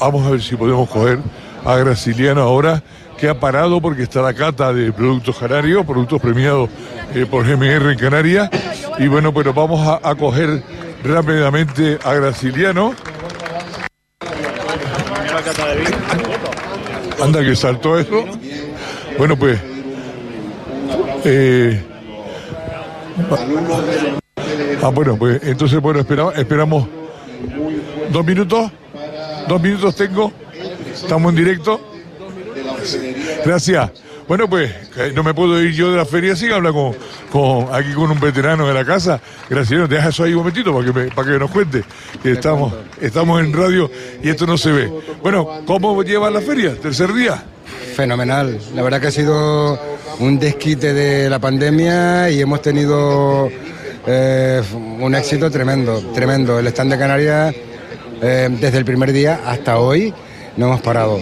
Vamos a ver si podemos coger a Graciliano ahora, que ha parado porque está la cata de productos canarios, productos premiados eh, por GMR en Canarias. Y bueno, pero vamos a, coger rápidamente a Graciliano. Anda que saltó eso. Bueno, pues. eh, ah, bueno, pues entonces, bueno, esperamos, esperamos dos minutos. Dos minutos tengo. Estamos en directo. Gracias. Bueno, pues no me puedo ir yo de la feria sin hablar con, con aquí con un veterano de la casa. Gracias, deja eso ahí un momentito para que, para que nos cuente. Que estamos, estamos en radio y esto no se ve. Bueno, ¿cómo lleva la feria? ¿Tercer día? Fenomenal. La verdad que ha sido un desquite de la pandemia y hemos tenido eh, un éxito tremendo, tremendo. El stand de Canarias, eh, desde el primer día hasta hoy, no hemos parado.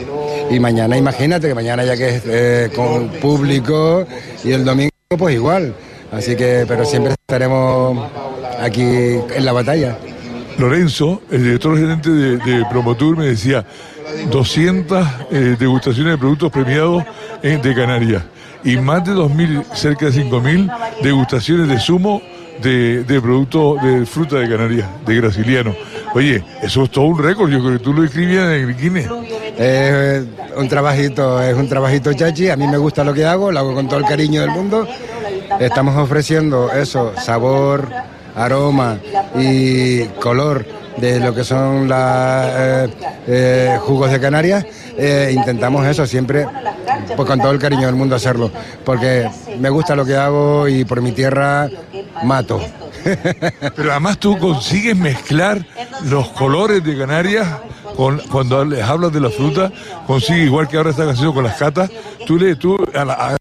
Y mañana, imagínate que mañana ya que es eh, con público y el domingo pues igual. Así que, pero siempre estaremos aquí en la batalla. Lorenzo, el director gerente de, de Promotour, me decía 200 eh, degustaciones de productos premiados en- de Canarias y más de 2.000, cerca de 5.000 degustaciones de zumo de, de productos de fruta de Canarias, de Graciliano. Oye, eso es todo un récord, yo creo que tú lo escribías en el Guinness. Es un trabajito, es un trabajito chachi. A mí me gusta lo que hago, lo hago con todo el cariño del mundo. Estamos ofreciendo eso, sabor, aroma y color de lo que son los jugos de Canarias. Eh, intentamos eso siempre, pues con todo el cariño del mundo hacerlo, porque me gusta lo que hago y por mi tierra mato. Pero además tú consigues mezclar los colores de Canarias con, cuando les hablas de la fruta, consigues, igual que ahora están haciendo con las catas, tú, le, tú a, la, a-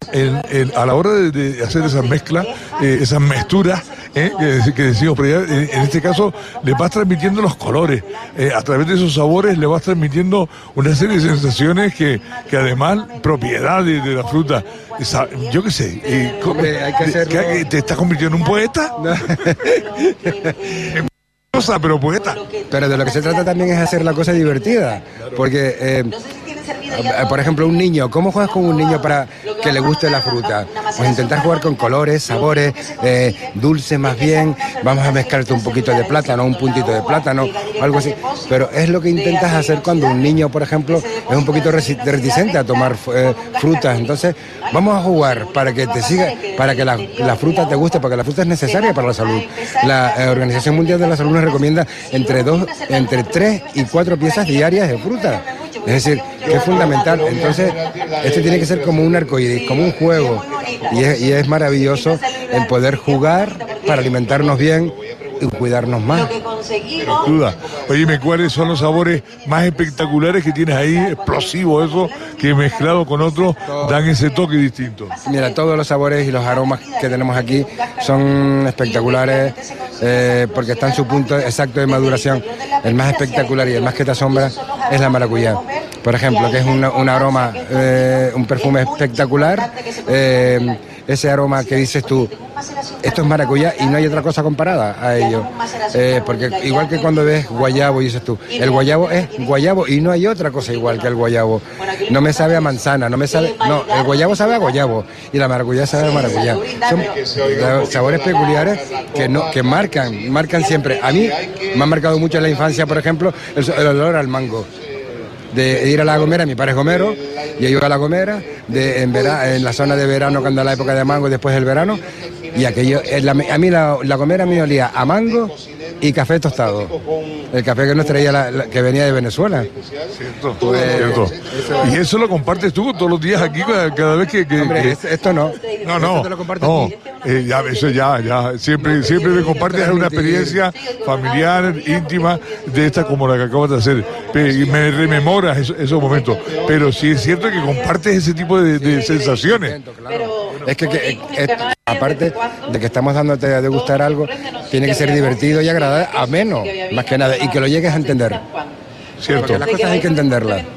a la hora de, de hacer esas mezclas, eh, esas mezclas, eh, que, que decimos, pero ya, en, en este caso le vas transmitiendo los colores, eh, a través de esos sabores le vas transmitiendo una serie de sensaciones que, que además propiedades de la fruta, esa- yo qué sé, eh, Hombre, hay que hacerlo. ¿qué- ¿te estás convirtiendo en un poeta? cosa, pero poeta. Pero de lo que se trata también es hacer la cosa divertida. Porque, eh, por ejemplo, un niño, ¿cómo juegas con un niño para que le guste la fruta? Pues intentar jugar con colores, sabores, eh, dulce más bien. Vamos a mezclarte un poquito de plátano, un puntito de plátano, algo así. Pero es lo que intentas hacer cuando un niño, por ejemplo, es un poquito reticente a tomar eh, frutas. Entonces, vamos a jugar para que te siga, para que la, la fruta te guste, porque la fruta es necesaria para la salud. La eh, Organización Mundial de la Salud nos recomienda entre dos, entre tres y cuatro piezas diarias de fruta. Es decir, que es fundamental. Entonces, esto tiene que ser como un arcoíris, como un juego. Y es, y es maravilloso el poder jugar para alimentarnos bien y cuidarnos más. Sin duda. Oye, ¿cuáles son los sabores más espectaculares que tienes ahí? Explosivos, eso, que mezclado con otros dan ese toque distinto. Mira, todos los sabores y los aromas que tenemos aquí son espectaculares eh, porque está en su punto exacto de maduración. El más espectacular y el más que te asombra es la maracuyá. Por ejemplo, que es un, un aroma, eh, un perfume espectacular. eh, ese aroma que dices tú, esto es maracuyá y no hay otra cosa comparada a ello. Eh, porque igual que cuando ves guayabo y dices tú, el guayabo es guayabo y no hay otra cosa igual que el guayabo. No me sabe a manzana, no me sabe, no, el guayabo sabe a guayabo y la maracuyá sabe a maracuyá. Son sabores peculiares que no, que marcan, marcan siempre. A mí me ha marcado mucho en la infancia, por ejemplo, el, el olor al mango de ir a la Gomera, mi padre es Gomero, y yo a la Gomera, de, en, vera- en la zona de verano, cuando era la época de mango, después del verano, y aquello, eh, la- a mí la, la Gomera me olía a mango y café tostado. El café que nos traía, la- la- que venía de Venezuela. Cierto, cierto. Y eso lo compartes tú todos los días aquí cada, vez que... que- Hombre, que- es- esto no. no, Esto no, te lo no, eh, ya, eso ya, ya, siempre, siempre me compartes una experiencia familiar, íntima, de esta como la que acabas de hacer, y me rememoras esos, esos momentos, pero sí es cierto que compartes ese tipo de, de sensaciones. Es que, que- es- aparte de que estamos dándote a degustar algo, tiene que ser divertido y agradable, ameno, más que nada, y que lo llegues a entender. Cierto. Porque las cosas hay que entenderlas.